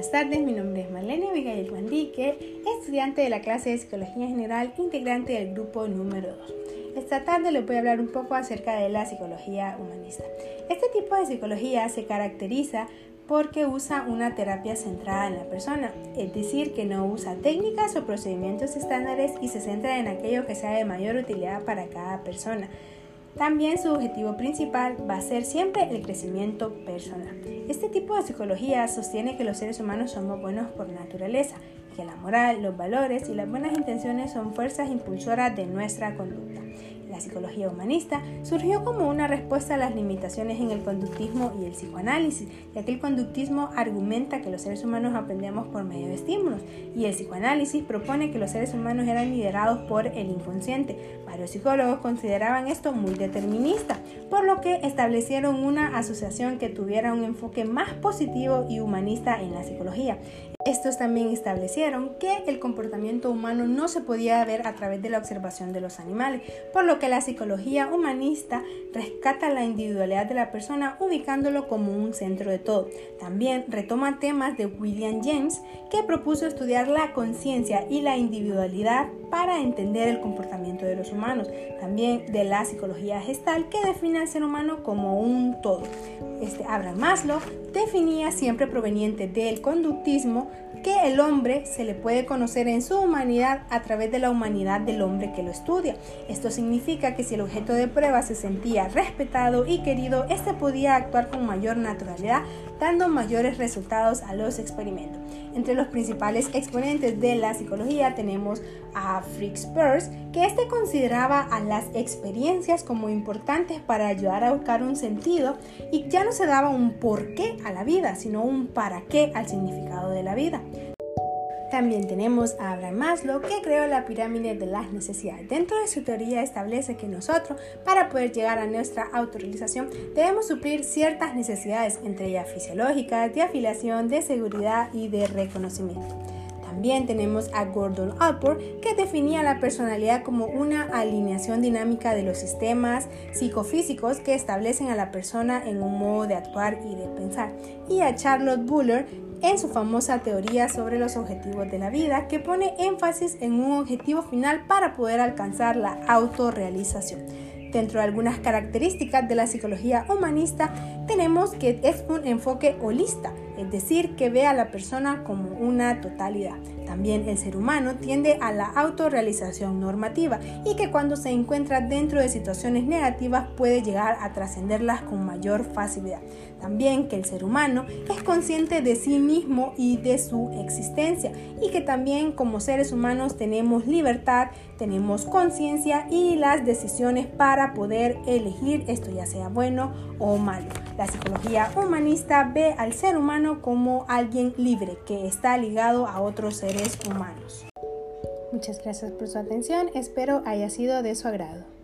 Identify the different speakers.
Speaker 1: Buenas tardes, mi nombre es Marlene Abigail Mandique, estudiante de la clase de Psicología General, integrante del grupo número 2. Esta tarde les voy a hablar un poco acerca de la psicología humanista. Este tipo de psicología se caracteriza porque usa una terapia centrada en la persona, es decir, que no usa técnicas o procedimientos estándares y se centra en aquello que sea de mayor utilidad para cada persona. También su objetivo principal va a ser siempre el crecimiento personal. Este tipo de psicología sostiene que los seres humanos somos buenos por naturaleza, que la moral, los valores y las buenas intenciones son fuerzas impulsoras de nuestra conducta. La psicología humanista surgió como una respuesta a las limitaciones en el conductismo y el psicoanálisis, ya que el conductismo argumenta que los seres humanos aprendemos por medio de estímulos y el psicoanálisis propone que los seres humanos eran liderados por el inconsciente. Varios psicólogos consideraban esto muy determinista, por lo que establecieron una asociación que tuviera un enfoque más positivo y humanista en la psicología. Estos también establecieron que el comportamiento humano no se podía ver a través de la observación de los animales, por lo que la psicología humanista rescata la individualidad de la persona ubicándolo como un centro de todo. También retoma temas de William James, que propuso estudiar la conciencia y la individualidad para entender el comportamiento de los humanos. También de la psicología gestal, que define al ser humano como un todo. Este Abraham Maslow definía siempre proveniente del conductismo que el hombre se le puede conocer en su humanidad a través de la humanidad del hombre que lo estudia. Esto significa que si el objeto de prueba se sentía respetado y querido, éste podía actuar con mayor naturalidad, dando mayores resultados a los experimentos. Entre los principales exponentes de la psicología tenemos a Fritz Perls, que éste consideraba a las experiencias como importantes para ayudar a buscar un sentido y ya no se daba un por qué a la vida, sino un para qué al significado de la vida. También tenemos a Abraham Maslow que creó la pirámide de las necesidades. Dentro de su teoría establece que nosotros, para poder llegar a nuestra autorrealización, debemos suplir ciertas necesidades, entre ellas fisiológicas, de afiliación, de seguridad y de reconocimiento. También tenemos a Gordon Allport, que definía la personalidad como una alineación dinámica de los sistemas psicofísicos que establecen a la persona en un modo de actuar y de pensar. Y a Charlotte Buller, en su famosa teoría sobre los objetivos de la vida, que pone énfasis en un objetivo final para poder alcanzar la autorrealización. Dentro de algunas características de la psicología humanista tenemos que es un enfoque holista, es decir, que ve a la persona como una totalidad. También el ser humano tiende a la autorrealización normativa y que cuando se encuentra dentro de situaciones negativas puede llegar a trascenderlas con mayor facilidad. También que el ser humano es consciente de sí mismo y de su existencia y que también como seres humanos tenemos libertad, tenemos conciencia y las decisiones para poder elegir esto ya sea bueno o malo. La psicología humanista ve al ser como alguien libre que está ligado a otros seres humanos. Muchas gracias por su atención, espero haya sido de su agrado.